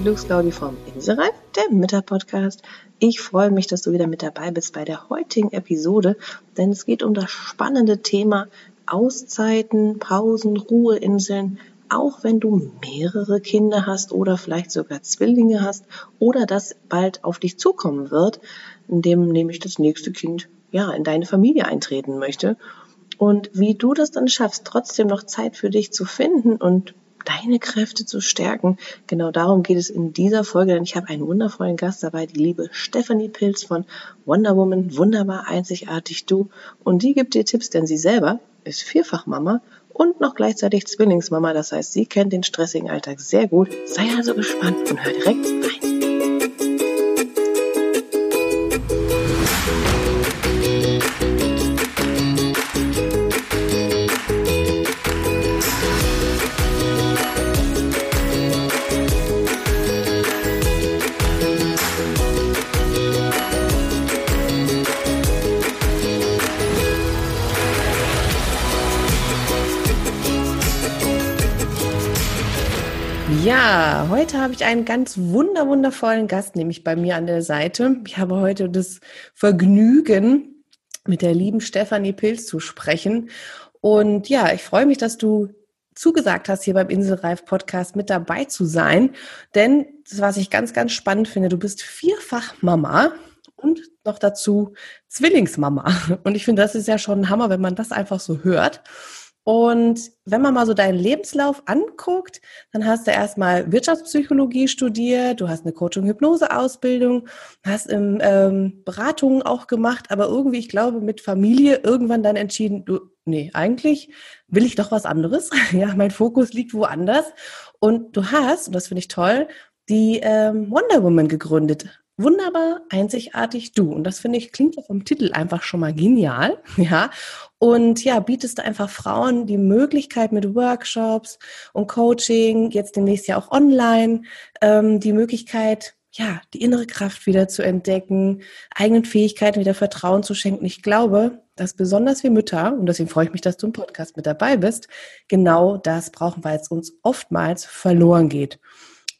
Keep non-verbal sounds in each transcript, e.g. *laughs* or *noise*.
Die Glücksclaudi vom Inselreif, der Mittag-Podcast. Ich freue mich, dass du wieder mit dabei bist bei der heutigen Episode, denn es geht um das spannende Thema Auszeiten, Pausen, Ruheinseln, auch wenn du mehrere Kinder hast oder vielleicht sogar Zwillinge hast oder das bald auf dich zukommen wird, indem nämlich das nächste Kind ja in deine Familie eintreten möchte. Und wie du das dann schaffst, trotzdem noch Zeit für dich zu finden und deine Kräfte zu stärken. Genau darum geht es in dieser Folge, denn ich habe einen wundervollen Gast dabei, die liebe Stephanie Pilz von Wonder Woman, wunderbar, einzigartig du. Und die gibt dir Tipps, denn sie selber ist Vierfachmama und noch gleichzeitig Zwillingsmama. Das heißt, sie kennt den stressigen Alltag sehr gut. Sei also gespannt und hör direkt rein. Ja, heute habe ich einen ganz wunder wundervollen Gast, nämlich bei mir an der Seite. Ich habe heute das Vergnügen, mit der lieben Stefanie Pilz zu sprechen. Und ja, ich freue mich, dass du zugesagt hast, hier beim Inselreif Podcast mit dabei zu sein. Denn das, was ich ganz, ganz spannend finde, du bist vierfach Mama und noch dazu Zwillingsmama. Und ich finde, das ist ja schon ein Hammer, wenn man das einfach so hört. Und wenn man mal so deinen Lebenslauf anguckt, dann hast du erstmal Wirtschaftspsychologie studiert, du hast eine Coaching-Hypnose-Ausbildung, hast im, ähm, Beratungen auch gemacht, aber irgendwie, ich glaube, mit Familie irgendwann dann entschieden, du, nee, eigentlich will ich doch was anderes. *laughs* ja, mein Fokus liegt woanders. Und du hast, und das finde ich toll, die ähm, Wonder Woman gegründet wunderbar, einzigartig du. Und das finde ich, klingt ja vom Titel einfach schon mal genial, *laughs* ja. Und ja, bietest du einfach Frauen die Möglichkeit mit Workshops und Coaching, jetzt demnächst ja auch online, ähm, die Möglichkeit, ja, die innere Kraft wieder zu entdecken, eigenen Fähigkeiten wieder Vertrauen zu schenken. Ich glaube, dass besonders wir Mütter, und deswegen freue ich mich, dass du im Podcast mit dabei bist, genau das brauchen, weil es uns oftmals verloren geht.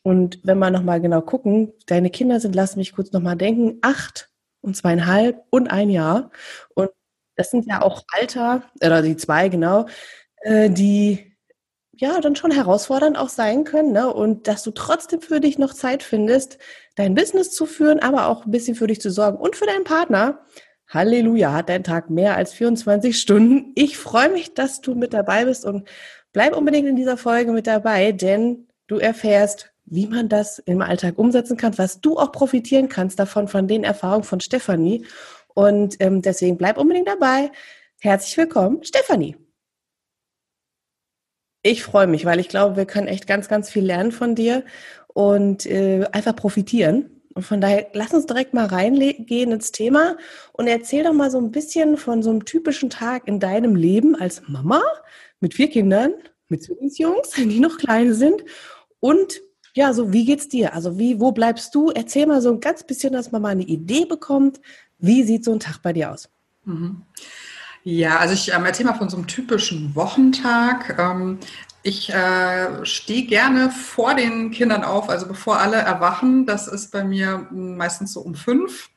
Und wenn wir nochmal genau gucken, deine Kinder sind, lass mich kurz nochmal denken, acht und zweieinhalb und ein Jahr. Und das sind ja auch Alter, oder die zwei genau, äh, die ja dann schon herausfordernd auch sein können. Ne? Und dass du trotzdem für dich noch Zeit findest, dein Business zu führen, aber auch ein bisschen für dich zu sorgen und für deinen Partner. Halleluja, hat dein Tag mehr als 24 Stunden. Ich freue mich, dass du mit dabei bist und bleib unbedingt in dieser Folge mit dabei, denn du erfährst, wie man das im Alltag umsetzen kann, was du auch profitieren kannst davon, von den Erfahrungen von Stefanie. Und ähm, deswegen bleib unbedingt dabei. Herzlich willkommen, Stefanie. Ich freue mich, weil ich glaube, wir können echt ganz, ganz viel lernen von dir und äh, einfach profitieren. Und von daher, lass uns direkt mal reingehen ins Thema und erzähl doch mal so ein bisschen von so einem typischen Tag in deinem Leben als Mama mit vier Kindern, mit Zwillingsjungs, *laughs* die noch klein sind und ja, so wie geht's dir? Also wie, wo bleibst du? Erzähl mal so ein ganz bisschen, dass man mal eine Idee bekommt. Wie sieht so ein Tag bei dir aus? Mhm. Ja, also ich ähm, erzähle mal von so einem typischen Wochentag. Ähm, ich äh, stehe gerne vor den Kindern auf, also bevor alle erwachen. Das ist bei mir meistens so um fünf.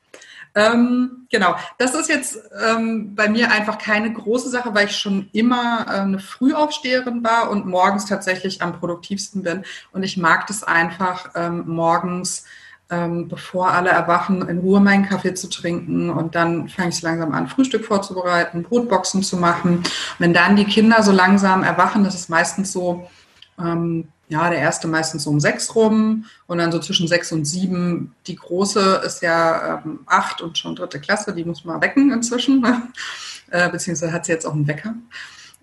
Ähm, genau, das ist jetzt ähm, bei mir einfach keine große Sache, weil ich schon immer äh, eine Frühaufsteherin war und morgens tatsächlich am produktivsten bin. Und ich mag das einfach ähm, morgens, ähm, bevor alle erwachen, in Ruhe meinen Kaffee zu trinken. Und dann fange ich langsam an, Frühstück vorzubereiten, Brotboxen zu machen. Wenn dann die Kinder so langsam erwachen, das ist meistens so, ähm, ja, der erste meistens um sechs rum und dann so zwischen sechs und sieben. Die große ist ja ähm, acht und schon dritte Klasse, die muss man wecken inzwischen, *laughs* äh, beziehungsweise hat sie jetzt auch einen Wecker.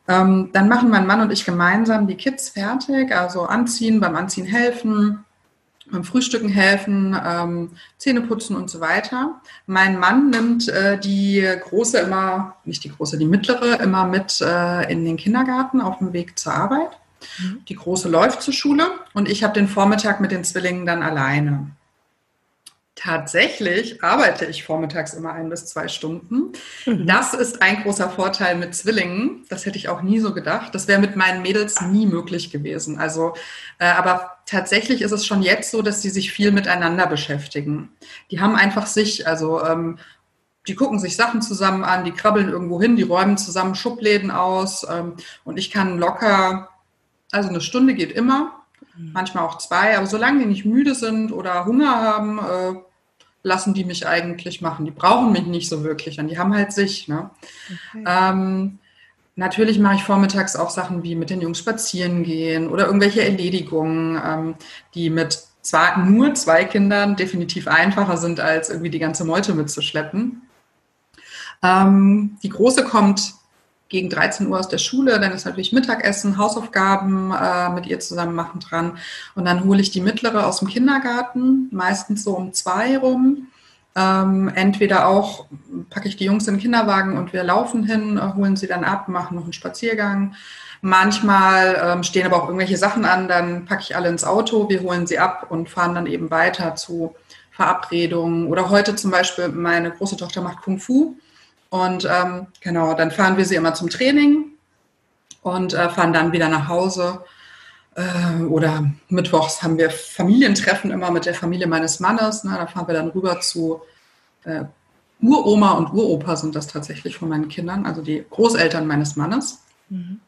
Ähm, dann machen mein Mann und ich gemeinsam die Kids fertig, also anziehen, beim Anziehen helfen, beim Frühstücken helfen, ähm, Zähne putzen und so weiter. Mein Mann nimmt äh, die große immer, nicht die große, die mittlere immer mit äh, in den Kindergarten auf dem Weg zur Arbeit. Mhm. Die Große läuft zur Schule und ich habe den Vormittag mit den Zwillingen dann alleine. Tatsächlich arbeite ich vormittags immer ein bis zwei Stunden. Mhm. Das ist ein großer Vorteil mit Zwillingen. Das hätte ich auch nie so gedacht. Das wäre mit meinen Mädels nie möglich gewesen. Also, äh, aber tatsächlich ist es schon jetzt so, dass sie sich viel miteinander beschäftigen. Die haben einfach sich, also ähm, die gucken sich Sachen zusammen an, die krabbeln irgendwo hin, die räumen zusammen Schubläden aus ähm, und ich kann locker, also eine Stunde geht immer, mhm. manchmal auch zwei, aber solange die nicht müde sind oder Hunger haben, äh, lassen die mich eigentlich machen. Die brauchen mich nicht so wirklich und die haben halt sich. Ne? Okay. Ähm, natürlich mache ich vormittags auch Sachen wie mit den Jungs spazieren gehen oder irgendwelche Erledigungen, ähm, die mit zwar nur zwei Kindern definitiv einfacher sind, als irgendwie die ganze Meute mitzuschleppen. Ähm, die Große kommt gegen 13 Uhr aus der Schule, dann ist natürlich Mittagessen, Hausaufgaben äh, mit ihr zusammen machen dran. Und dann hole ich die mittlere aus dem Kindergarten, meistens so um zwei rum. Ähm, entweder auch packe ich die Jungs in den Kinderwagen und wir laufen hin, äh, holen sie dann ab, machen noch einen Spaziergang. Manchmal ähm, stehen aber auch irgendwelche Sachen an, dann packe ich alle ins Auto, wir holen sie ab und fahren dann eben weiter zu Verabredungen. Oder heute zum Beispiel, meine große Tochter macht Kung Fu. Und ähm, genau, dann fahren wir sie immer zum Training und äh, fahren dann wieder nach Hause. Äh, oder mittwochs haben wir Familientreffen immer mit der Familie meines Mannes. Ne? Da fahren wir dann rüber zu äh, Uroma und Uropa sind das tatsächlich von meinen Kindern, also die Großeltern meines Mannes. Mhm.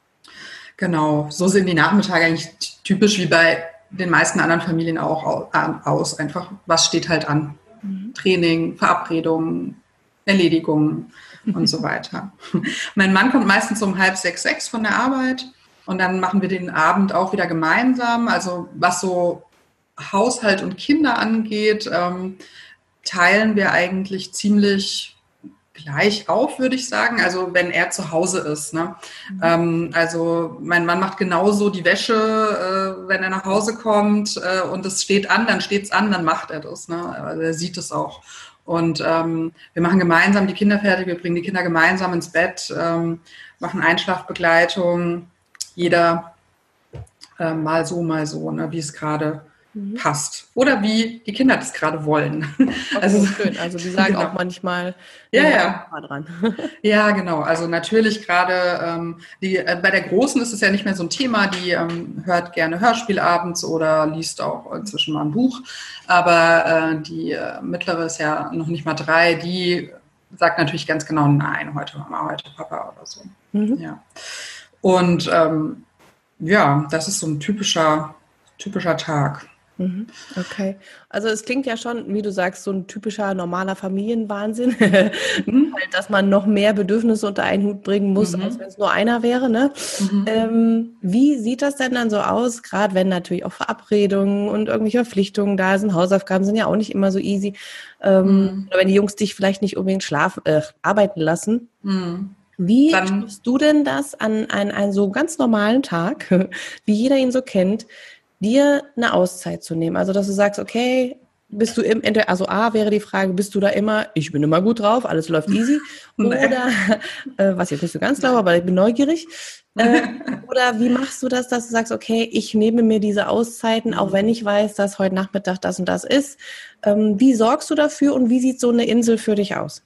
Genau, so sehen die Nachmittage eigentlich typisch wie bei den meisten anderen Familien auch aus. Einfach, was steht halt an? Mhm. Training, Verabredungen, Erledigungen und so weiter. *laughs* mein Mann kommt meistens um halb sechs, sechs von der Arbeit und dann machen wir den Abend auch wieder gemeinsam. Also was so Haushalt und Kinder angeht, ähm, teilen wir eigentlich ziemlich gleich auf, würde ich sagen. Also wenn er zu Hause ist. Ne? Mhm. Ähm, also mein Mann macht genauso die Wäsche, äh, wenn er nach Hause kommt äh, und es steht an, dann steht es an, dann macht er das. Ne? Also er sieht es auch. Und ähm, wir machen gemeinsam die Kinder fertig, wir bringen die Kinder gemeinsam ins Bett, ähm, machen Einschlafbegleitung, jeder äh, mal so, mal so, ne, wie es gerade mhm. passt. Oder wie die Kinder das gerade wollen. Okay, also schön. Also die *laughs* sagen genau. auch manchmal ja, ja. dran. *laughs* ja, genau. Also natürlich gerade ähm, die, äh, bei der Großen ist es ja nicht mehr so ein Thema, die ähm, hört gerne Hörspiel abends oder liest auch inzwischen mal ein Buch. Aber äh, die äh, mittlere ist ja noch nicht mal drei, die sagt natürlich ganz genau, nein, heute Mama, heute Papa oder so. Mhm. Ja. Und ähm, ja, das ist so ein typischer, typischer Tag. Mhm. Okay. Also es klingt ja schon, wie du sagst, so ein typischer normaler Familienwahnsinn, *laughs* mhm. halt, dass man noch mehr Bedürfnisse unter einen Hut bringen muss, mhm. als wenn es nur einer wäre. Ne? Mhm. Ähm, wie sieht das denn dann so aus, gerade wenn natürlich auch Verabredungen und irgendwelche Verpflichtungen da sind, Hausaufgaben sind ja auch nicht immer so easy. Ähm, mhm. Oder wenn die Jungs dich vielleicht nicht unbedingt schlafen, äh, arbeiten lassen. Mhm. Wie schaffst du denn das an einen so ganz normalen Tag, *laughs* wie jeder ihn so kennt, dir eine Auszeit zu nehmen. Also, dass du sagst, okay, bist du im, also A wäre die Frage, bist du da immer, ich bin immer gut drauf, alles läuft *laughs* easy, oder, äh, was jetzt nicht so ganz glaube, aber ich bin neugierig, äh, *laughs* oder wie machst du das, dass du sagst, okay, ich nehme mir diese Auszeiten, auch wenn ich weiß, dass heute Nachmittag das und das ist. Ähm, wie sorgst du dafür und wie sieht so eine Insel für dich aus?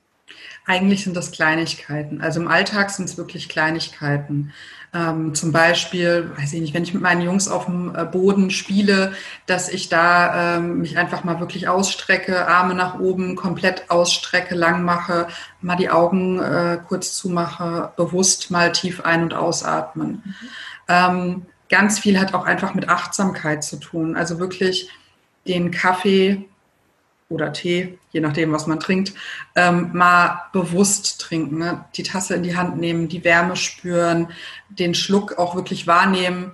Eigentlich sind das Kleinigkeiten. Also im Alltag sind es wirklich Kleinigkeiten. Ähm, zum Beispiel, weiß ich nicht, wenn ich mit meinen Jungs auf dem äh, Boden spiele, dass ich da ähm, mich einfach mal wirklich ausstrecke, Arme nach oben, komplett ausstrecke, lang mache, mal die Augen äh, kurz zumache, bewusst mal tief ein- und ausatmen. Mhm. Ähm, ganz viel hat auch einfach mit Achtsamkeit zu tun. Also wirklich den Kaffee oder Tee, je nachdem, was man trinkt, ähm, mal bewusst trinken. Ne? Die Tasse in die Hand nehmen, die Wärme spüren, den Schluck auch wirklich wahrnehmen.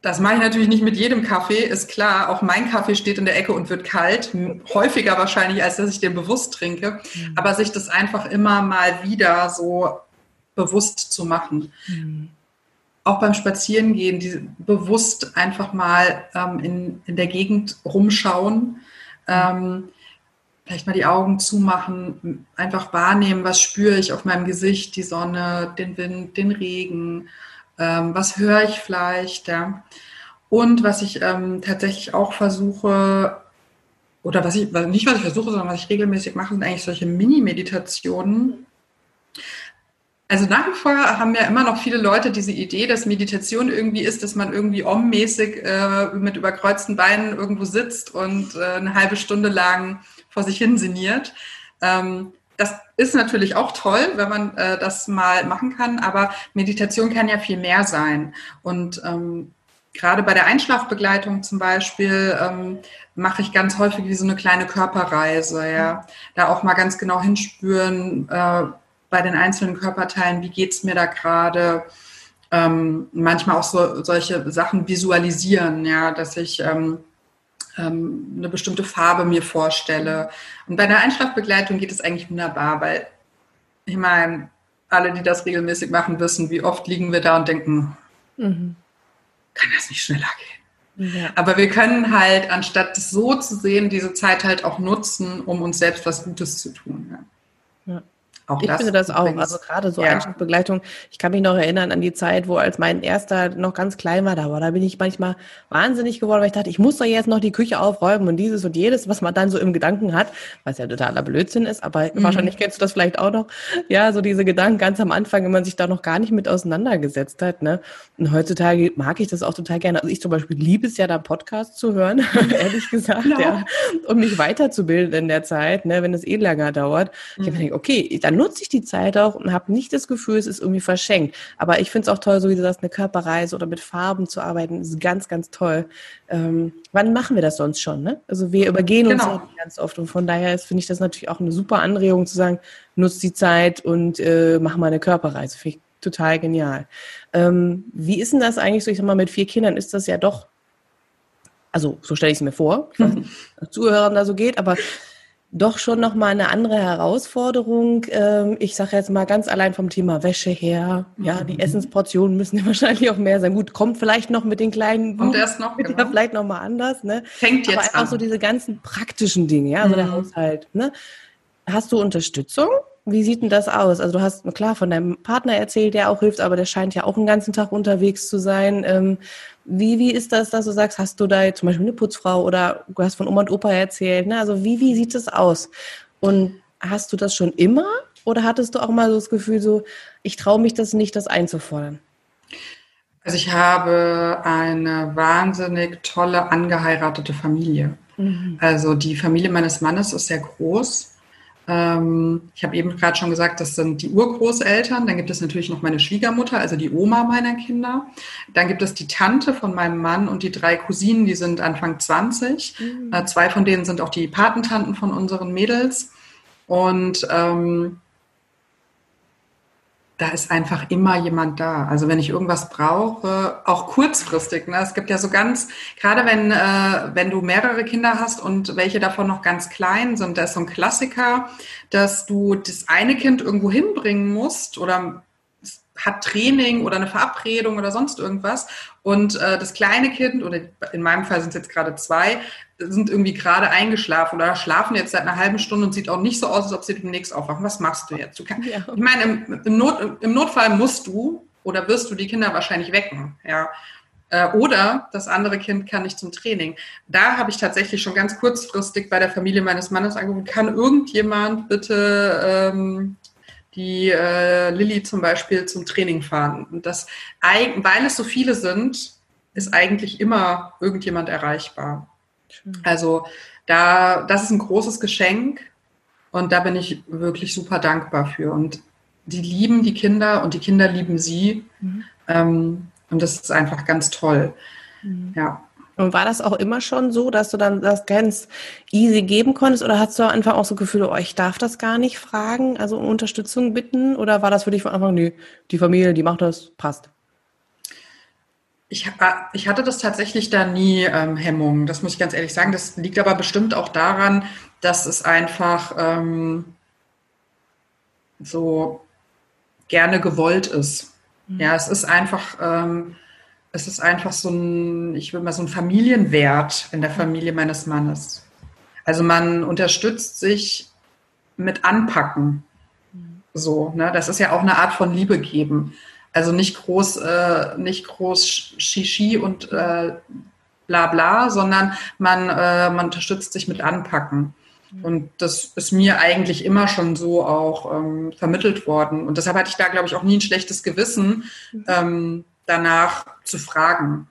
Das mache ich natürlich nicht mit jedem Kaffee, ist klar. Auch mein Kaffee steht in der Ecke und wird kalt, häufiger wahrscheinlich, als dass ich den bewusst trinke. Mhm. Aber sich das einfach immer mal wieder so bewusst zu machen. Mhm. Auch beim Spazierengehen, die bewusst einfach mal ähm, in, in der Gegend rumschauen ähm, vielleicht mal die Augen zumachen, einfach wahrnehmen, was spüre ich auf meinem Gesicht, die Sonne, den Wind, den Regen, ähm, was höre ich vielleicht. Ja. Und was ich ähm, tatsächlich auch versuche, oder was ich, nicht was ich versuche, sondern was ich regelmäßig mache, sind eigentlich solche Mini-Meditationen. Also nach wie vor haben ja immer noch viele Leute diese Idee, dass Meditation irgendwie ist, dass man irgendwie ommäßig äh, mit überkreuzten Beinen irgendwo sitzt und äh, eine halbe Stunde lang vor sich hin sinniert. Ähm, das ist natürlich auch toll, wenn man äh, das mal machen kann, aber Meditation kann ja viel mehr sein. Und ähm, gerade bei der Einschlafbegleitung zum Beispiel ähm, mache ich ganz häufig wie so eine kleine Körperreise, ja. Da auch mal ganz genau hinspüren äh, bei den einzelnen Körperteilen, wie geht's mir da gerade. Ähm, manchmal auch so, solche Sachen visualisieren, ja, dass ich ähm, ähm, eine bestimmte Farbe mir vorstelle. Und bei der Einschlafbegleitung geht es eigentlich wunderbar, weil ich meine, alle, die das regelmäßig machen, wissen, wie oft liegen wir da und denken, mhm. kann das nicht schneller gehen? Ja. Aber wir können halt, anstatt es so zu sehen, diese Zeit halt auch nutzen, um uns selbst was Gutes zu tun. Ja. Ja. Auch ich das finde das auch. Also gerade so ja. Einschlafbegleitung. Ich kann mich noch erinnern an die Zeit, wo als mein erster noch ganz klein war, da war, da bin ich manchmal wahnsinnig geworden, weil ich dachte, ich muss doch jetzt noch die Küche aufräumen und dieses und jedes, was man dann so im Gedanken hat, was ja totaler Blödsinn ist, aber mhm. wahrscheinlich kennst du das vielleicht auch noch. Ja, so diese Gedanken ganz am Anfang, wenn man sich da noch gar nicht mit auseinandergesetzt hat. Ne? Und heutzutage mag ich das auch total gerne. Also ich zum Beispiel liebe es ja, da Podcast zu hören, *laughs* ehrlich gesagt, ja. ja. um mich weiterzubilden in der Zeit, ne, wenn es eh länger dauert. Mhm. Ich denke, okay, dann nutze ich die Zeit auch und habe nicht das Gefühl, es ist irgendwie verschenkt. Aber ich finde es auch toll, so wie du sagst, eine Körperreise oder mit Farben zu arbeiten, ist ganz, ganz toll. Ähm, wann machen wir das sonst schon? Ne? Also wir übergehen genau. uns ganz oft und von daher finde ich das natürlich auch eine super Anregung zu sagen, nutzt die Zeit und äh, mach mal eine Körperreise. Finde ich total genial. Ähm, wie ist denn das eigentlich so? Ich sag mal, mit vier Kindern ist das ja doch also so stelle ich es mir vor, *laughs* nicht, Zuhörern da so geht, aber doch schon nochmal eine andere Herausforderung. Ähm, ich sage jetzt mal ganz allein vom Thema Wäsche her. Ja, die mhm. Essensportionen müssen *laughs* ja wahrscheinlich auch mehr sein. Gut, kommt vielleicht noch mit den kleinen. Kommt erst noch. Genau. Ja, vielleicht nochmal anders. Ne? Fängt jetzt Aber einfach an. so diese ganzen praktischen Dinge, ja, also mhm. der Haushalt. Ne? Hast du Unterstützung? Wie sieht denn das aus? Also du hast klar von deinem Partner erzählt, der auch hilft, aber der scheint ja auch den ganzen Tag unterwegs zu sein. Ähm, wie, wie ist das, dass du sagst, hast du da zum Beispiel eine Putzfrau oder du hast von Oma und Opa erzählt? Ne? Also wie, wie sieht das aus? Und hast du das schon immer oder hattest du auch mal so das Gefühl, so ich traue mich das nicht, das einzufordern? Also ich habe eine wahnsinnig tolle angeheiratete Familie. Mhm. Also die Familie meines Mannes ist sehr groß. Ähm, ich habe eben gerade schon gesagt, das sind die Urgroßeltern. Dann gibt es natürlich noch meine Schwiegermutter, also die Oma meiner Kinder. Dann gibt es die Tante von meinem Mann und die drei Cousinen, die sind Anfang 20. Mhm. Äh, zwei von denen sind auch die Patentanten von unseren Mädels. Und ähm, da ist einfach immer jemand da. Also wenn ich irgendwas brauche, auch kurzfristig. Ne? Es gibt ja so ganz, gerade wenn, äh, wenn du mehrere Kinder hast und welche davon noch ganz klein sind, da ist so ein Klassiker, dass du das eine Kind irgendwo hinbringen musst oder hat Training oder eine Verabredung oder sonst irgendwas. Und äh, das kleine Kind, oder in meinem Fall sind es jetzt gerade zwei, sind irgendwie gerade eingeschlafen oder schlafen jetzt seit einer halben Stunde und sieht auch nicht so aus, als ob sie demnächst aufwachen. Was machst du jetzt? Du kann, ja. Ich meine, im, im, Not, im Notfall musst du oder wirst du die Kinder wahrscheinlich wecken. Ja. Äh, oder das andere Kind kann nicht zum Training. Da habe ich tatsächlich schon ganz kurzfristig bei der Familie meines Mannes angerufen, kann irgendjemand bitte ähm, die äh, Lilly zum Beispiel zum Training fahren. Und das, weil es so viele sind, ist eigentlich immer irgendjemand erreichbar. Schön. Also da, das ist ein großes Geschenk und da bin ich wirklich super dankbar für. Und die lieben die Kinder und die Kinder lieben sie. Mhm. Ähm, und das ist einfach ganz toll. Mhm. Ja. Und war das auch immer schon so, dass du dann das ganz easy geben konntest oder hast du einfach auch so Gefühle, oh, ich darf das gar nicht fragen, also um Unterstützung bitten? Oder war das für dich von Anfang, nee, die Familie, die macht das, passt? Ich, ich hatte das tatsächlich da nie ähm, Hemmungen, das muss ich ganz ehrlich sagen. Das liegt aber bestimmt auch daran, dass es einfach ähm, so gerne gewollt ist. Mhm. Ja, es ist einfach. Ähm, es ist einfach so ein, ich würde mal so ein Familienwert in der Familie meines Mannes. Also man unterstützt sich mit Anpacken. So, ne? Das ist ja auch eine Art von Liebe geben. Also nicht groß, äh, nicht groß Shishi und äh, bla bla, sondern man, äh, man unterstützt sich mit Anpacken. Und das ist mir eigentlich immer schon so auch ähm, vermittelt worden. Und deshalb hatte ich da, glaube ich, auch nie ein schlechtes Gewissen, mhm. ähm, danach zu fragen.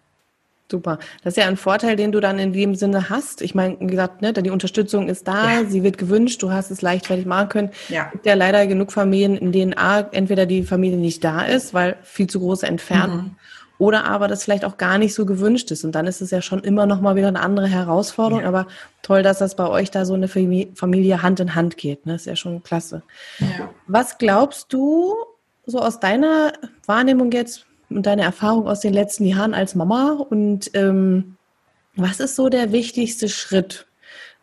Super. Das ist ja ein Vorteil, den du dann in dem Sinne hast. Ich meine, wie gesagt, ne, die Unterstützung ist da, ja. sie wird gewünscht, du hast es leichtfertig machen können. Ja. Es gibt ja leider genug Familien, in denen A, entweder die Familie nicht da ist, weil viel zu große Entfernung, mhm. oder aber das vielleicht auch gar nicht so gewünscht ist. Und dann ist es ja schon immer noch mal wieder eine andere Herausforderung. Ja. Aber toll, dass das bei euch da so eine Familie Hand in Hand geht. Ne? Das ist ja schon klasse. Ja. Was glaubst du, so aus deiner Wahrnehmung jetzt, und deine Erfahrung aus den letzten Jahren als Mama und ähm, was ist so der wichtigste Schritt,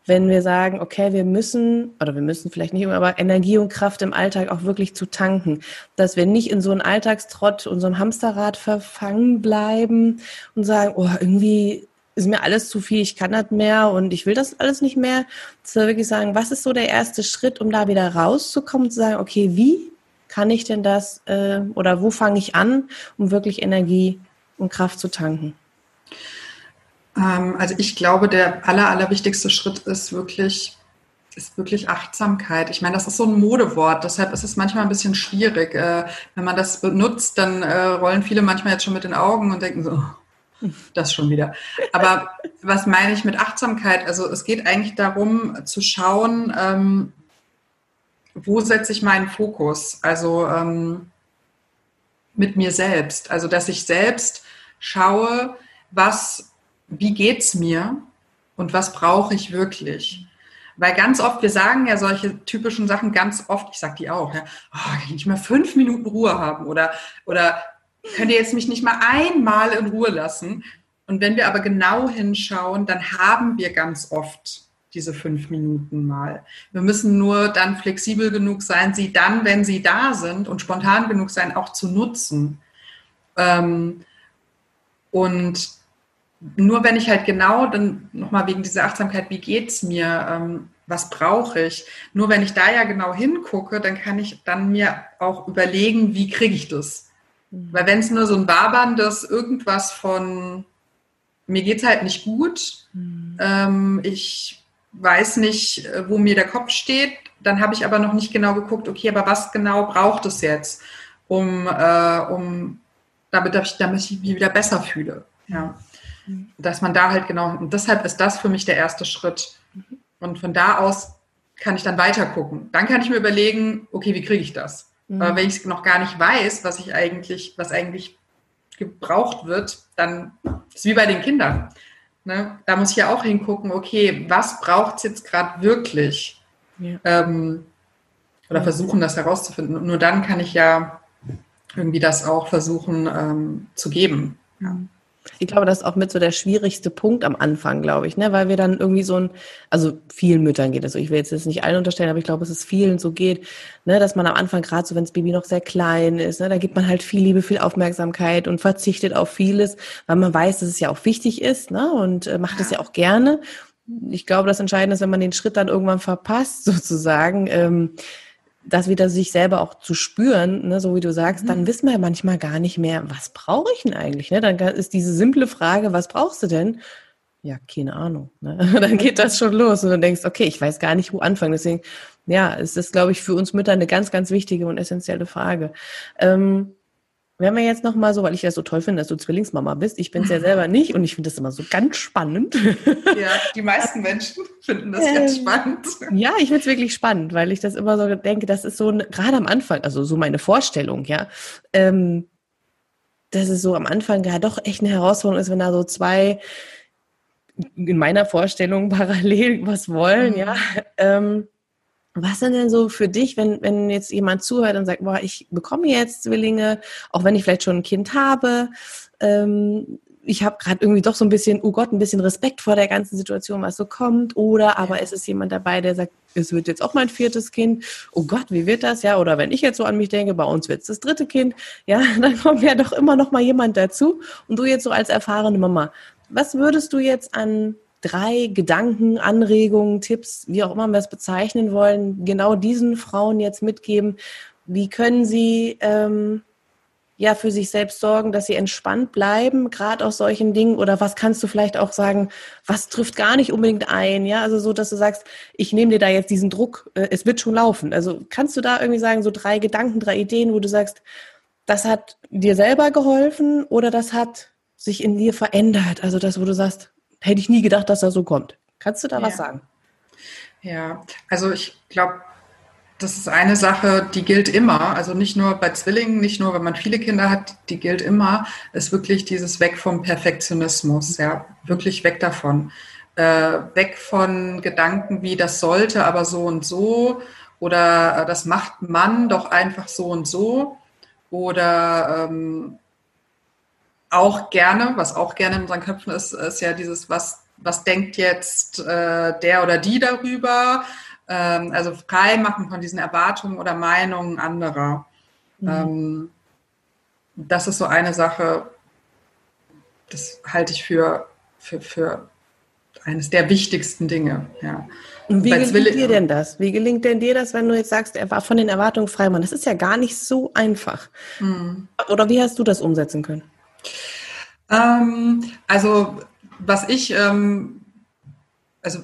wenn wir sagen, okay, wir müssen, oder wir müssen vielleicht nicht, aber Energie und Kraft im Alltag auch wirklich zu tanken, dass wir nicht in so einem Alltagstrott und so einem Hamsterrad verfangen bleiben und sagen, oh, irgendwie ist mir alles zu viel, ich kann das mehr und ich will das alles nicht mehr. Dass wir wirklich sagen, was ist so der erste Schritt, um da wieder rauszukommen und zu sagen, okay, wie kann ich denn das äh, oder wo fange ich an, um wirklich Energie und Kraft zu tanken? Ähm, also ich glaube, der aller, allerwichtigste Schritt ist wirklich, ist wirklich Achtsamkeit. Ich meine, das ist so ein Modewort, deshalb ist es manchmal ein bisschen schwierig. Äh, wenn man das benutzt, dann äh, rollen viele manchmal jetzt schon mit den Augen und denken so, oh, das schon wieder. Aber was meine ich mit Achtsamkeit? Also es geht eigentlich darum zu schauen, ähm, wo setze ich meinen Fokus? Also ähm, mit mir selbst. Also dass ich selbst schaue, was, wie geht's mir und was brauche ich wirklich? Weil ganz oft, wir sagen ja solche typischen Sachen ganz oft, ich sage die auch, ja, oh, kann ich mal fünf Minuten Ruhe haben oder, oder könnt ihr jetzt mich nicht mal einmal in Ruhe lassen? Und wenn wir aber genau hinschauen, dann haben wir ganz oft diese fünf Minuten mal. Wir müssen nur dann flexibel genug sein, sie dann, wenn sie da sind und spontan genug sein, auch zu nutzen. Ähm, und nur wenn ich halt genau, dann nochmal wegen dieser Achtsamkeit, wie geht's mir, ähm, was brauche ich, nur wenn ich da ja genau hingucke, dann kann ich dann mir auch überlegen, wie kriege ich das. Mhm. Weil wenn es nur so ein waberndes irgendwas von mir geht's halt nicht gut, mhm. ähm, ich weiß nicht, äh, wo mir der Kopf steht. Dann habe ich aber noch nicht genau geguckt, okay, aber was genau braucht es jetzt, um, äh, um damit, ich, damit ich mich wieder besser fühle. Ja. Mhm. Dass man da halt genau, und deshalb ist das für mich der erste Schritt. Und von da aus kann ich dann weiter gucken. Dann kann ich mir überlegen, okay, wie kriege ich das? Mhm. Aber wenn ich noch gar nicht weiß, was ich eigentlich, was eigentlich gebraucht wird, dann ist es wie bei den Kindern. Ne? Da muss ich ja auch hingucken, okay, was braucht es jetzt gerade wirklich? Ja. Ähm, oder versuchen, das herauszufinden. Und nur dann kann ich ja irgendwie das auch versuchen ähm, zu geben. Ja. Ich glaube, das ist auch mit so der schwierigste Punkt am Anfang, glaube ich, ne? weil wir dann irgendwie so ein, also vielen Müttern geht es so, ich will jetzt das nicht allen unterstellen, aber ich glaube, dass es vielen so geht, ne? dass man am Anfang, gerade so, wenn das Baby noch sehr klein ist, ne? da gibt man halt viel Liebe, viel Aufmerksamkeit und verzichtet auf vieles, weil man weiß, dass es ja auch wichtig ist ne? und äh, macht es ja auch gerne. Ich glaube, das Entscheidende ist, wenn man den Schritt dann irgendwann verpasst, *laughs* sozusagen, ähm, das wieder sich selber auch zu spüren, ne, so wie du sagst, mhm. dann wissen wir manchmal gar nicht mehr, was brauche ich denn eigentlich? Ne? Dann ist diese simple Frage, was brauchst du denn? Ja, keine Ahnung. Ne? *laughs* Dann geht das schon los und du denkst, okay, ich weiß gar nicht, wo anfangen. Deswegen, ja, es ist, glaube ich, für uns Mütter eine ganz, ganz wichtige und essentielle Frage. Ähm, wenn wir jetzt nochmal so, weil ich das so toll finde, dass du Zwillingsmama bist, ich bin es ja selber *laughs* nicht und ich finde das immer so ganz spannend. *laughs* Ja, die meisten Menschen *laughs* finden das ähm, ganz spannend. Ja, ich finde es wirklich spannend, weil ich das immer so denke, das ist so gerade am Anfang, also so meine Vorstellung, ja, ähm, dass es so am Anfang ja doch echt eine Herausforderung ist, wenn da so zwei in meiner Vorstellung parallel was wollen, mhm. ja. Ähm, was sind denn so für dich, wenn, wenn jetzt jemand zuhört und sagt, boah, ich bekomme jetzt Zwillinge, auch wenn ich vielleicht schon ein Kind habe, ähm, ich habe gerade irgendwie doch so ein bisschen, oh Gott, ein bisschen Respekt vor der ganzen Situation, was so kommt. Oder aber es ist jemand dabei, der sagt, es wird jetzt auch mein viertes Kind. Oh Gott, wie wird das? Ja, oder wenn ich jetzt so an mich denke, bei uns wird es das dritte Kind. Ja, *laughs* dann kommt ja doch immer noch mal jemand dazu. Und du jetzt so als erfahrene Mama, was würdest du jetzt an drei Gedanken, Anregungen, Tipps, wie auch immer wir es bezeichnen wollen, genau diesen Frauen jetzt mitgeben? Wie können sie ähm, ja für sich selbst sorgen, dass sie entspannt bleiben, gerade aus solchen Dingen? Oder was kannst du vielleicht auch sagen, was trifft gar nicht unbedingt ein? Ja, also so, dass du sagst, ich nehme dir da jetzt diesen Druck, äh, es wird schon laufen. Also kannst du da irgendwie sagen, so drei Gedanken, drei Ideen, wo du sagst, das hat dir selber geholfen oder das hat sich in dir verändert? Also das, wo du sagst, hätte ich nie gedacht, dass er so kommt. Kannst du da ja. was sagen? Ja, also ich glaube, das ist eine Sache, die gilt immer. Also nicht nur bei Zwillingen, nicht nur, wenn man viele Kinder hat, die gilt immer, ist wirklich dieses Weg vom Perfektionismus, ja, wirklich weg davon. Äh, weg von Gedanken wie das sollte aber so und so oder äh, das macht man doch einfach so und so oder ähm, auch gerne, was auch gerne in unseren Köpfen ist, ist ja dieses, was, was denkt jetzt äh, der oder die darüber? Ähm, also frei machen von diesen Erwartungen oder Meinungen anderer. Mhm. Ähm, das ist so eine Sache, das halte ich für, für, für eines der wichtigsten Dinge. Ja. Und wie gelingt dir denn das? Wie gelingt denn dir das, wenn du jetzt sagst, er war von den Erwartungen frei? Man, das ist ja gar nicht so einfach. Mhm. Oder wie hast du das umsetzen können? Ähm, also was ich, ähm, also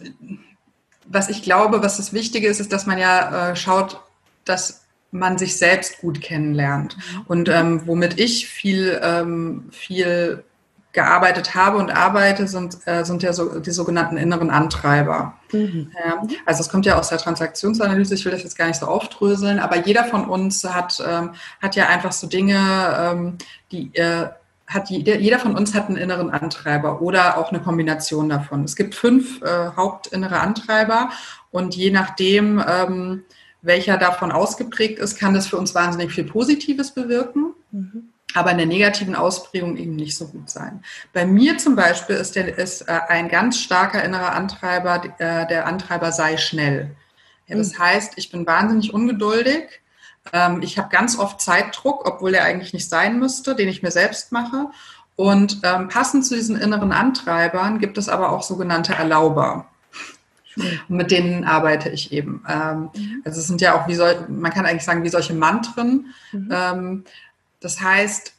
was ich glaube, was das Wichtige ist, ist, dass man ja äh, schaut, dass man sich selbst gut kennenlernt. Mhm. Und ähm, womit ich viel, ähm, viel gearbeitet habe und arbeite, sind, äh, sind ja so die sogenannten inneren Antreiber. Mhm. Ja, also es kommt ja aus der Transaktionsanalyse, ich will das jetzt gar nicht so aufdröseln, aber jeder von uns hat, ähm, hat ja einfach so Dinge, ähm, die äh, hat jeder, jeder von uns hat einen inneren Antreiber oder auch eine Kombination davon. Es gibt fünf äh, hauptinnere Antreiber und je nachdem, ähm, welcher davon ausgeprägt ist, kann das für uns wahnsinnig viel Positives bewirken. Mhm. Aber in der negativen Ausprägung eben nicht so gut sein. Bei mir zum Beispiel ist, der, ist äh, ein ganz starker innerer Antreiber, äh, der Antreiber sei schnell. Ja, das mhm. heißt, ich bin wahnsinnig ungeduldig ähm, ich habe ganz oft Zeitdruck, obwohl der eigentlich nicht sein müsste, den ich mir selbst mache. Und ähm, passend zu diesen inneren Antreibern gibt es aber auch sogenannte Erlauber. Und mit denen arbeite ich eben. Ähm, mhm. Also es sind ja auch wie soll, man kann eigentlich sagen, wie solche Mantren. Mhm. Ähm, das heißt,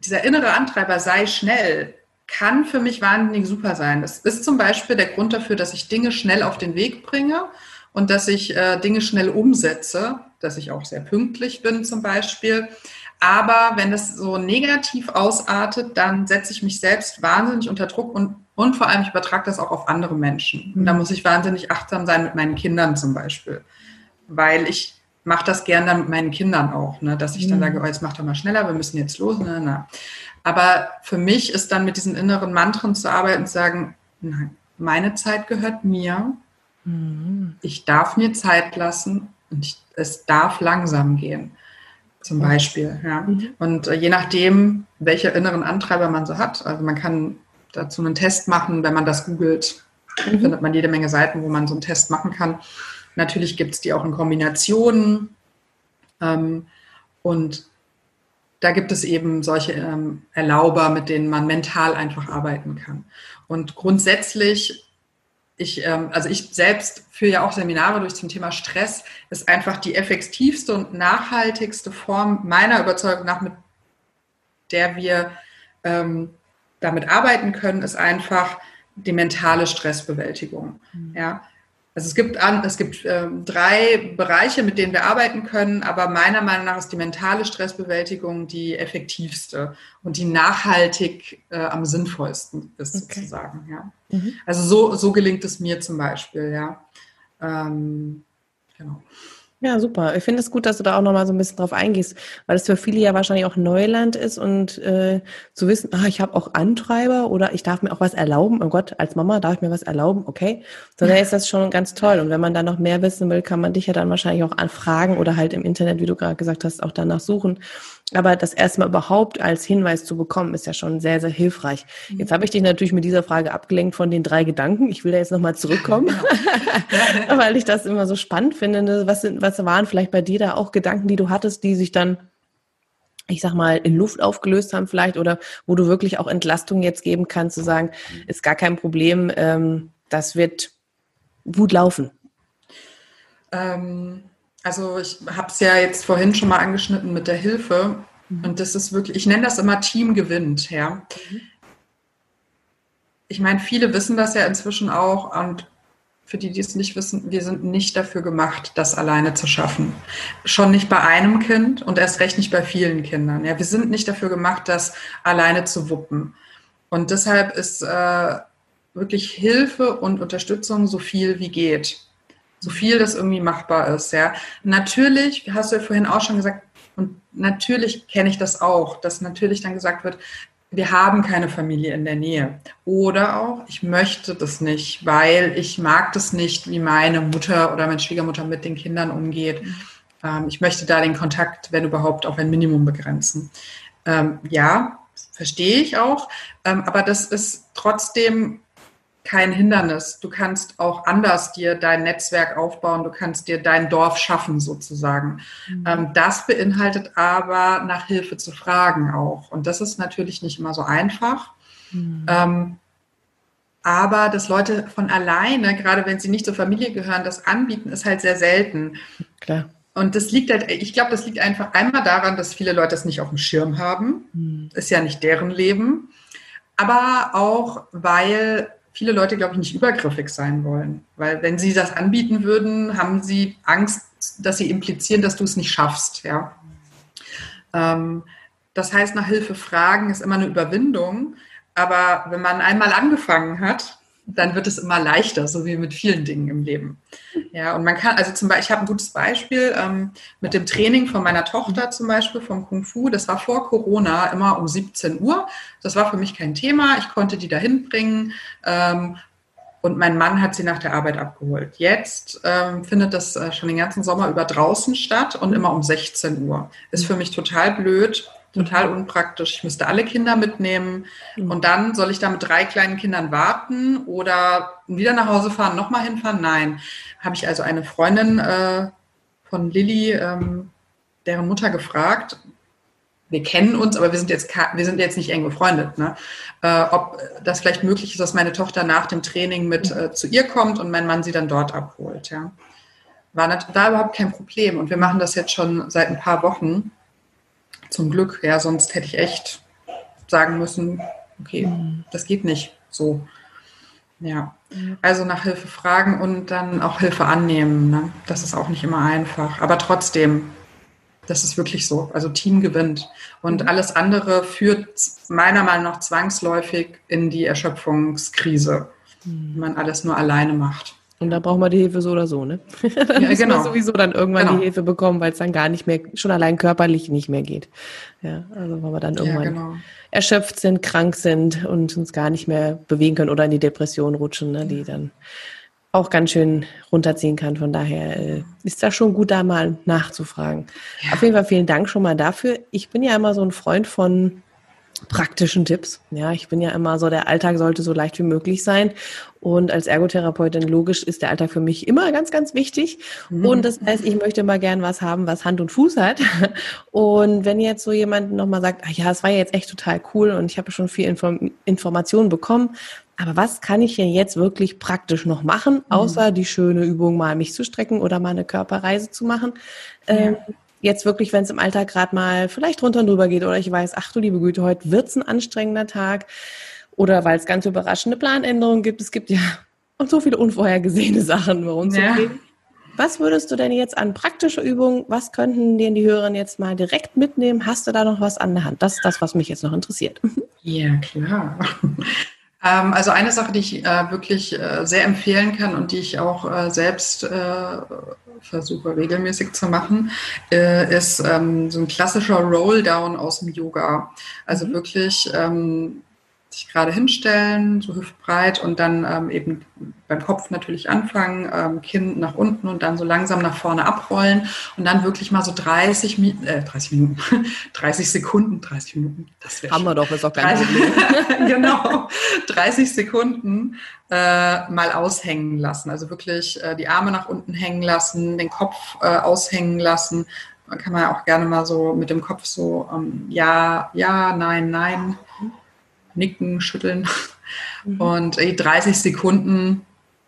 dieser innere Antreiber sei schnell, kann für mich wahnsinnig super sein. Das ist zum Beispiel der Grund dafür, dass ich Dinge schnell auf den Weg bringe und dass ich äh, Dinge schnell umsetze, dass ich auch sehr pünktlich bin zum Beispiel. Aber wenn das so negativ ausartet, dann setze ich mich selbst wahnsinnig unter Druck und, und vor allem ich übertrage das auch auf andere Menschen. Und da mhm. muss ich wahnsinnig achtsam sein mit meinen Kindern zum Beispiel. Weil ich mache das gerne dann mit meinen Kindern auch, ne? dass ich dann mhm. sage, oh, jetzt mach doch mal schneller, wir müssen jetzt los. Ne, ne. Aber für mich ist dann mit diesen inneren Mantren zu arbeiten und zu sagen, nein, meine Zeit gehört mir Mhm. Ich darf mir Zeit lassen und ich, es darf langsam gehen, zum Beispiel. Ja. Mhm. Und äh, je nachdem, welche inneren Antreiber man so hat, also man kann dazu einen Test machen, wenn man das googelt, mhm. findet man jede Menge Seiten, wo man so einen Test machen kann. Natürlich gibt es die auch in Kombinationen. Ähm, und da gibt es eben solche ähm, Erlauber, mit denen man mental einfach arbeiten kann. Und grundsätzlich ich, ähm, also ich selbst führe ja auch Seminare durch zum Thema Stress, ist einfach die effektivste und nachhaltigste Form meiner Überzeugung nach, mit der wir ähm, damit arbeiten können, ist einfach die mentale Stressbewältigung. Mhm. Ja, also es gibt, es gibt ähm, drei Bereiche, mit denen wir arbeiten können, aber meiner Meinung nach ist die mentale Stressbewältigung die effektivste und die nachhaltig äh, am sinnvollsten ist okay. sozusagen. Ja. Mhm. Also so, so gelingt es mir zum Beispiel, ja. Ähm, genau. Ja, super. Ich finde es gut, dass du da auch nochmal so ein bisschen drauf eingehst, weil es für viele ja wahrscheinlich auch Neuland ist und äh, zu wissen, ah, ich habe auch Antreiber oder ich darf mir auch was erlauben. Oh Gott, als Mama darf ich mir was erlauben, okay. So, daher ist das schon ganz toll. Und wenn man da noch mehr wissen will, kann man dich ja dann wahrscheinlich auch anfragen oder halt im Internet, wie du gerade gesagt hast, auch danach suchen. Aber das erstmal überhaupt als Hinweis zu bekommen, ist ja schon sehr, sehr hilfreich. Mhm. Jetzt habe ich dich natürlich mit dieser Frage abgelenkt von den drei Gedanken. Ich will da jetzt nochmal zurückkommen, *laughs* genau. *laughs* weil ich das immer so spannend finde. Ne? Was, sind, was waren vielleicht bei dir da auch Gedanken, die du hattest, die sich dann ich sag mal, in Luft aufgelöst haben vielleicht oder wo du wirklich auch Entlastung jetzt geben kannst, zu sagen, mhm. ist gar kein Problem, ähm, das wird gut laufen? Ähm, also ich habe es ja jetzt vorhin schon mal angeschnitten mit der Hilfe. Mhm. Und das ist wirklich, ich nenne das immer Team gewinnt, ja. Mhm. Ich meine, viele wissen das ja inzwischen auch und für die, die es nicht wissen, wir sind nicht dafür gemacht, das alleine zu schaffen. Schon nicht bei einem Kind und erst recht nicht bei vielen Kindern. Ja, wir sind nicht dafür gemacht, das alleine zu wuppen. Und deshalb ist äh, wirklich Hilfe und Unterstützung so viel wie geht. So viel das irgendwie machbar ist. Ja. Natürlich, hast du ja vorhin auch schon gesagt, und natürlich kenne ich das auch, dass natürlich dann gesagt wird, wir haben keine Familie in der Nähe. Oder auch, ich möchte das nicht, weil ich mag das nicht, wie meine Mutter oder meine Schwiegermutter mit den Kindern umgeht. Ähm, ich möchte da den Kontakt, wenn überhaupt, auf ein Minimum begrenzen. Ähm, ja, verstehe ich auch. Ähm, aber das ist trotzdem kein Hindernis. Du kannst auch anders dir dein Netzwerk aufbauen, du kannst dir dein Dorf schaffen sozusagen. Mhm. Ähm, das beinhaltet aber nach Hilfe zu fragen auch. Und das ist natürlich nicht immer so einfach. Mhm. Ähm, aber dass Leute von alleine, gerade wenn sie nicht zur Familie gehören, das anbieten, ist halt sehr selten. Klar. Und das liegt halt, ich glaube, das liegt einfach einmal daran, dass viele Leute es nicht auf dem Schirm haben. Mhm. Ist ja nicht deren Leben. Aber auch, weil viele Leute, glaube ich, nicht übergriffig sein wollen. Weil wenn sie das anbieten würden, haben sie Angst, dass sie implizieren, dass du es nicht schaffst. Ja? Ähm, das heißt, nach Hilfe fragen ist immer eine Überwindung. Aber wenn man einmal angefangen hat, dann wird es immer leichter, so wie mit vielen Dingen im Leben. Ja, und man kann, also zum Beispiel, ich habe ein gutes Beispiel ähm, mit dem Training von meiner Tochter zum Beispiel vom Kung Fu. Das war vor Corona immer um 17 Uhr. Das war für mich kein Thema. Ich konnte die dahin bringen. Ähm, und mein Mann hat sie nach der Arbeit abgeholt. Jetzt ähm, findet das äh, schon den ganzen Sommer über draußen statt und immer um 16 Uhr. Ist für mich total blöd, total unpraktisch. Ich müsste alle Kinder mitnehmen mhm. und dann soll ich da mit drei kleinen Kindern warten oder wieder nach Hause fahren, nochmal hinfahren? Nein. Habe ich also eine Freundin äh, von Lilly, ähm, deren Mutter gefragt, wir kennen uns, aber wir sind jetzt, wir sind jetzt nicht eng befreundet, ne? Äh, ob das vielleicht möglich ist, dass meine Tochter nach dem Training mit äh, zu ihr kommt und mein Mann sie dann dort abholt. Ja? War, war überhaupt kein Problem. Und wir machen das jetzt schon seit ein paar Wochen. Zum Glück, ja, sonst hätte ich echt sagen müssen, okay, mhm. das geht nicht so. Ja, also nach Hilfe fragen und dann auch Hilfe annehmen. Ne? Das ist auch nicht immer einfach. Aber trotzdem, das ist wirklich so. Also Team gewinnt. Und mhm. alles andere führt meiner Meinung nach zwangsläufig in die Erschöpfungskrise, mhm. wenn man alles nur alleine macht. Und da braucht man die Hilfe so oder so, ne? *laughs* dann ja, genau. sowieso dann irgendwann genau. die Hilfe bekommen, weil es dann gar nicht mehr, schon allein körperlich nicht mehr geht. Ja, also weil wir dann irgendwann ja, genau. erschöpft sind, krank sind und uns gar nicht mehr bewegen können oder in die Depression rutschen, ne? die dann auch ganz schön runterziehen kann. Von daher äh, ist das schon gut, da mal nachzufragen. Ja. Auf jeden Fall vielen Dank schon mal dafür. Ich bin ja immer so ein Freund von praktischen Tipps. Ja, ich bin ja immer so, der Alltag sollte so leicht wie möglich sein. Und als Ergotherapeutin, logisch, ist der Alltag für mich immer ganz, ganz wichtig. Mhm. Und das heißt, ich möchte immer gern was haben, was Hand und Fuß hat. Und wenn jetzt so jemand nochmal sagt, ach ja, es war jetzt echt total cool und ich habe schon viel Inform Informationen bekommen, aber was kann ich denn jetzt wirklich praktisch noch machen, mhm. außer mhm. die schöne Übung mal mich zu strecken oder mal eine Körperreise zu machen? Ja. Ähm, jetzt wirklich, wenn es im Alltag gerade mal vielleicht runter und drüber geht oder ich weiß, ach du liebe Güte, heute wird's ein anstrengender Tag oder weil es ganz überraschende Planänderungen gibt. Es gibt ja *laughs* und so viele unvorhergesehene Sachen bei uns. Ja. Was würdest du denn jetzt an praktischer Übung, was könnten denn die Hörerinnen jetzt mal direkt mitnehmen? Hast du da noch was an der Hand? Das ist das, was mich jetzt noch interessiert. Ja, klar. Ähm, also eine Sache, die ich äh, wirklich äh, sehr empfehlen kann und die ich auch äh, selbst versuche regelmäßig zu machen, ist ähm, so ein klassischer Rolldown aus dem Yoga. Also mhm. wirklich ähm, sich gerade hinstellen, so hüftbreit und dann ähm, eben beim Kopf natürlich anfangen, ähm, Kinn nach unten und dann so langsam nach vorne abrollen und dann wirklich mal so 30, äh, 30 Minuten, *laughs* 30 Sekunden, 30 Minuten, das wäre Haben wir doch, ist auch kein Problem. *laughs* genau, 30 Sekunden äh, mal aushängen lassen. Also wirklich äh, die Arme nach unten hängen lassen, den Kopf äh, aushängen lassen. Kann man auch gerne mal so mit dem Kopf so ähm, ja, ja, nein, nein nicken, schütteln. Mhm. Und 30 Sekunden,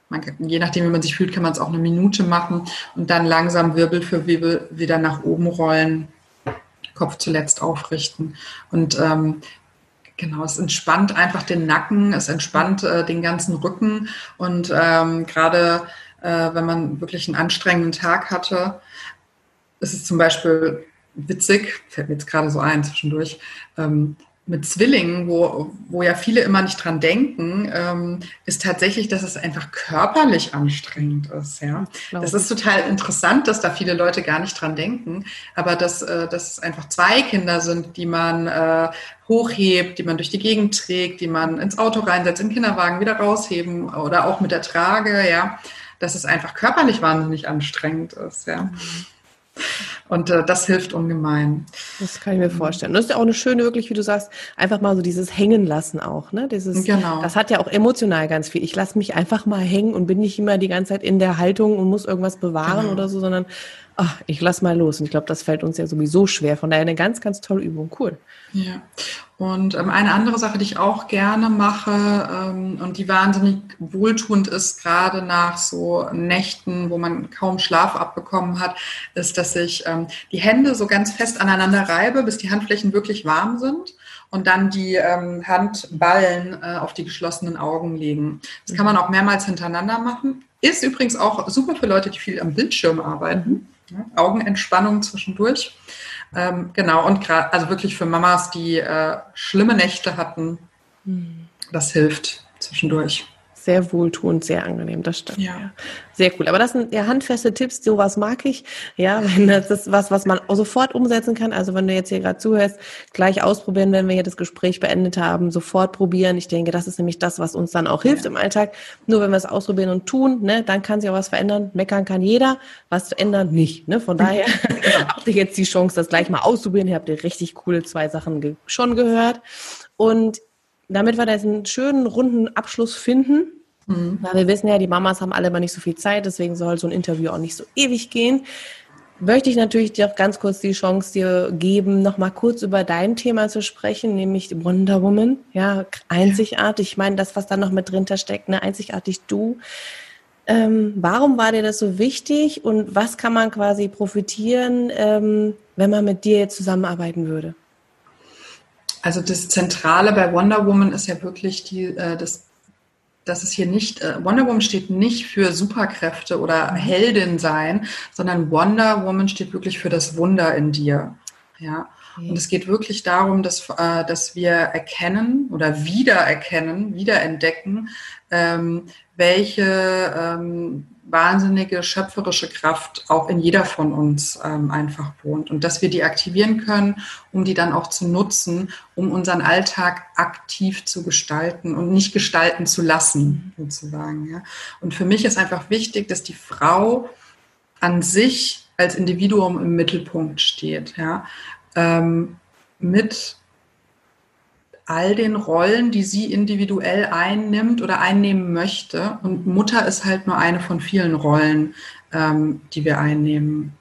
man, je nachdem, wie man sich fühlt, kann man es auch eine Minute machen und dann langsam Wirbel für Wirbel wieder nach oben rollen. Kopf zuletzt aufrichten. Und ähm, Genau, es entspannt einfach den Nacken, es entspannt äh, den ganzen Rücken und ähm, gerade äh, wenn man wirklich einen anstrengenden Tag hatte, ist es zum Beispiel witzig, fällt mir jetzt gerade so ein zwischendurch, ähm, mit Zwillingen, wo, wo ja viele immer nicht dran denken, ähm, ist tatsächlich, dass es einfach körperlich anstrengend ist. Ja? Das ist total interessant, dass da viele Leute gar nicht dran denken, aber dass, äh, dass es einfach zwei Kinder sind, die man äh, hochhebt, die man durch die Gegend trägt, die man ins Auto reinsetzt, im Kinderwagen wieder rausheben oder auch mit der Trage, ja, dass es einfach körperlich wahnsinnig anstrengend ist. Ja. Mhm. Und äh, das hilft ungemein. Das kann ich mir vorstellen. das ist ja auch eine schöne, wirklich, wie du sagst, einfach mal so dieses Hängen lassen auch. Ne? Dieses, genau. Das hat ja auch emotional ganz viel. Ich lasse mich einfach mal hängen und bin nicht immer die ganze Zeit in der Haltung und muss irgendwas bewahren genau. oder so, sondern ach, ich lass mal los. Und ich glaube, das fällt uns ja sowieso schwer. Von daher eine ganz, ganz tolle Übung. Cool. Ja. Und ähm, eine andere Sache, die ich auch gerne mache ähm, und die wahnsinnig wohltuend ist, gerade nach so Nächten, wo man kaum Schlaf abbekommen hat, ist, dass ich ähm, die Hände so ganz fest aneinander reibe, bis die Handflächen wirklich warm sind und dann die ähm, Handballen äh, auf die geschlossenen Augen legen. Das kann man auch mehrmals hintereinander machen. Ist übrigens auch super für Leute, die viel am Bildschirm arbeiten. Ja, Augenentspannung zwischendurch. Ähm, genau, und gerade, also wirklich für Mamas, die äh, schlimme Nächte hatten, hm. das hilft zwischendurch sehr wohltuend, sehr angenehm, das stimmt. Ja. ja. Sehr cool. Aber das sind ja handfeste Tipps, sowas mag ich. Ja, *laughs* wenn das ist was, was man sofort umsetzen kann. Also wenn du jetzt hier gerade zuhörst, gleich ausprobieren, wenn wir hier das Gespräch beendet haben, sofort probieren. Ich denke, das ist nämlich das, was uns dann auch hilft ja. im Alltag. Nur wenn wir es ausprobieren und tun, ne, dann kann sich auch was verändern. Meckern kann jeder, was zu ändern nicht. Ne? Von *laughs* daher genau. *laughs* habt ihr jetzt die Chance, das gleich mal auszuprobieren. Ihr habt ihr richtig coole zwei Sachen ge schon gehört. Und damit wir da jetzt einen schönen runden Abschluss finden, Mhm. Weil wir wissen ja, die Mamas haben alle immer nicht so viel Zeit, deswegen soll so ein Interview auch nicht so ewig gehen. Möchte ich natürlich dir auch ganz kurz die Chance dir geben, nochmal kurz über dein Thema zu sprechen, nämlich Wonder Woman. Ja, einzigartig. Ich meine, das, was da noch mit drin steckt, ne, einzigartig du. Ähm, warum war dir das so wichtig und was kann man quasi profitieren, ähm, wenn man mit dir jetzt zusammenarbeiten würde? Also das Zentrale bei Wonder Woman ist ja wirklich die, äh, das dass es hier nicht, äh, Wonder Woman steht nicht für Superkräfte oder mhm. Heldin sein, sondern Wonder Woman steht wirklich für das Wunder in dir. Ja. Und es geht wirklich darum, dass, äh, dass wir erkennen oder wiedererkennen, wiederentdecken, ähm, welche ähm, wahnsinnige schöpferische Kraft auch in jeder von uns ähm, einfach wohnt und dass wir die aktivieren können, um die dann auch zu nutzen, um unseren Alltag aktiv zu gestalten und nicht gestalten zu lassen, sozusagen. Ja. Und für mich ist einfach wichtig, dass die Frau an sich als Individuum im Mittelpunkt steht, ja, ähm, mit all den Rollen, die sie individuell einnimmt oder einnehmen möchte. Und Mutter ist halt nur eine von vielen Rollen, ähm, die wir einnehmen.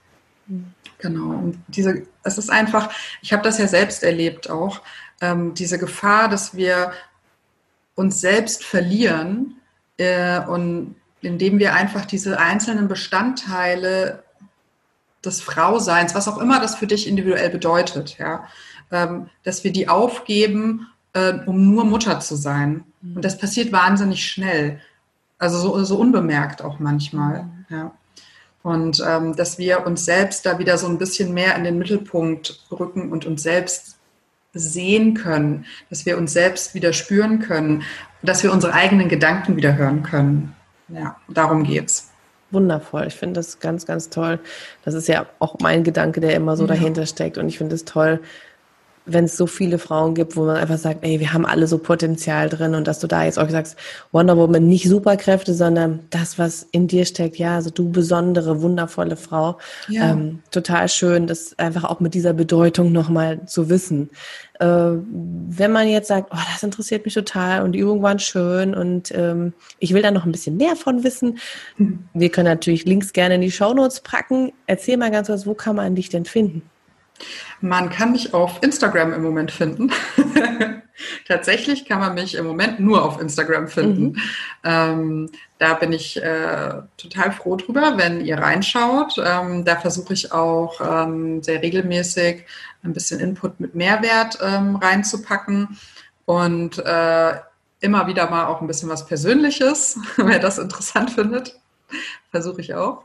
Genau. Und diese, es ist einfach, ich habe das ja selbst erlebt auch, ähm, diese Gefahr, dass wir uns selbst verlieren äh, und indem wir einfach diese einzelnen Bestandteile des Frauseins, was auch immer das für dich individuell bedeutet, ja, ähm, dass wir die aufgeben äh, um nur Mutter zu sein. Und das passiert wahnsinnig schnell. Also so, so unbemerkt auch manchmal. Mhm. Ja. Und ähm, dass wir uns selbst da wieder so ein bisschen mehr in den Mittelpunkt rücken und uns selbst sehen können, dass wir uns selbst wieder spüren können, dass wir unsere eigenen Gedanken wieder hören können. Ja, darum geht's. Wundervoll. Ich finde das ganz, ganz toll. Das ist ja auch mein Gedanke, der immer so ja. dahinter steckt. Und ich finde es toll, wenn es so viele Frauen gibt, wo man einfach sagt, ey, wir haben alle so Potenzial drin und dass du da jetzt auch sagst, Wonder Woman nicht Superkräfte, sondern das, was in dir steckt, ja, also du besondere, wundervolle Frau. Ja. Ähm, total schön, das einfach auch mit dieser Bedeutung nochmal zu wissen. Äh, wenn man jetzt sagt, oh, das interessiert mich total und die Übungen waren schön und ähm, ich will da noch ein bisschen mehr von wissen, mhm. wir können natürlich Links gerne in die Show Notes packen. Erzähl mal ganz kurz, wo kann man dich denn finden? Man kann mich auf Instagram im Moment finden. *laughs* Tatsächlich kann man mich im Moment nur auf Instagram finden. Mhm. Ähm, da bin ich äh, total froh drüber, wenn ihr reinschaut. Ähm, da versuche ich auch ähm, sehr regelmäßig ein bisschen Input mit Mehrwert ähm, reinzupacken und äh, immer wieder mal auch ein bisschen was Persönliches, *laughs* wer das interessant findet, versuche ich auch.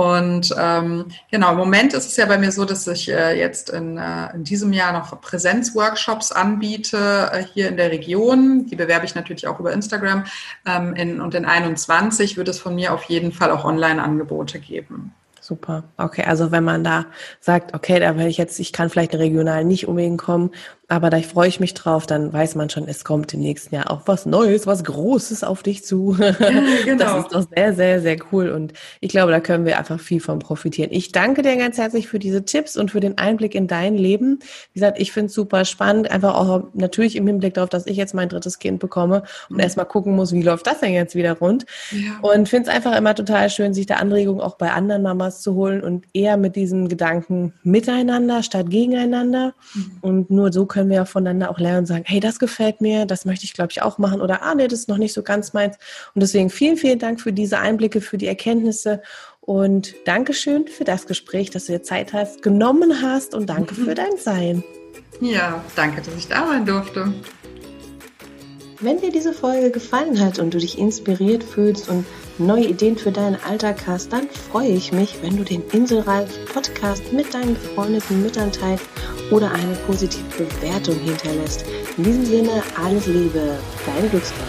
Und ähm, genau, im Moment ist es ja bei mir so, dass ich äh, jetzt in, äh, in diesem Jahr noch Präsenzworkshops anbiete äh, hier in der Region. Die bewerbe ich natürlich auch über Instagram. Ähm, in, und in 21 wird es von mir auf jeden Fall auch Online-Angebote geben. Super. Okay, also wenn man da sagt, okay, da werde ich jetzt, ich kann vielleicht regional nicht unbedingt kommen aber da freue ich mich drauf, dann weiß man schon, es kommt im nächsten Jahr auch was Neues, was Großes auf dich zu. *laughs* Ja, genau. Das ist doch sehr, sehr, sehr cool. Und ich glaube, da können wir einfach viel von profitieren. Ich danke dir ganz herzlich für diese Tipps und für den Einblick in dein Leben. Wie gesagt, ich finde es super spannend, einfach auch natürlich im Hinblick darauf, dass ich jetzt mein drittes Kind bekomme und mhm. erstmal gucken muss, wie läuft das denn jetzt wieder rund. Ja. Und finde es einfach immer total schön, sich da Anregungen auch bei anderen Mamas zu holen und eher mit diesem Gedanken miteinander statt gegeneinander. Mhm. Und nur so können können wir ja voneinander auch lernen und sagen, hey, das gefällt mir, das möchte ich, glaube ich, auch machen oder ah, nee, das ist noch nicht so ganz meins. Und deswegen vielen, vielen Dank für diese Einblicke, für die Erkenntnisse und Dankeschön für das Gespräch, dass du dir Zeit hast, genommen hast und danke für dein Sein. Ja, danke, dass ich da sein durfte. Wenn dir diese Folge gefallen hat und du dich inspiriert fühlst und neue Ideen für deinen Alltag hast, dann freue ich mich, wenn du den Inselreif Podcast mit deinen befreundeten Müttern teilst oder eine positive Bewertung hinterlässt. In diesem Sinne, alles Liebe, dein Glücksgott.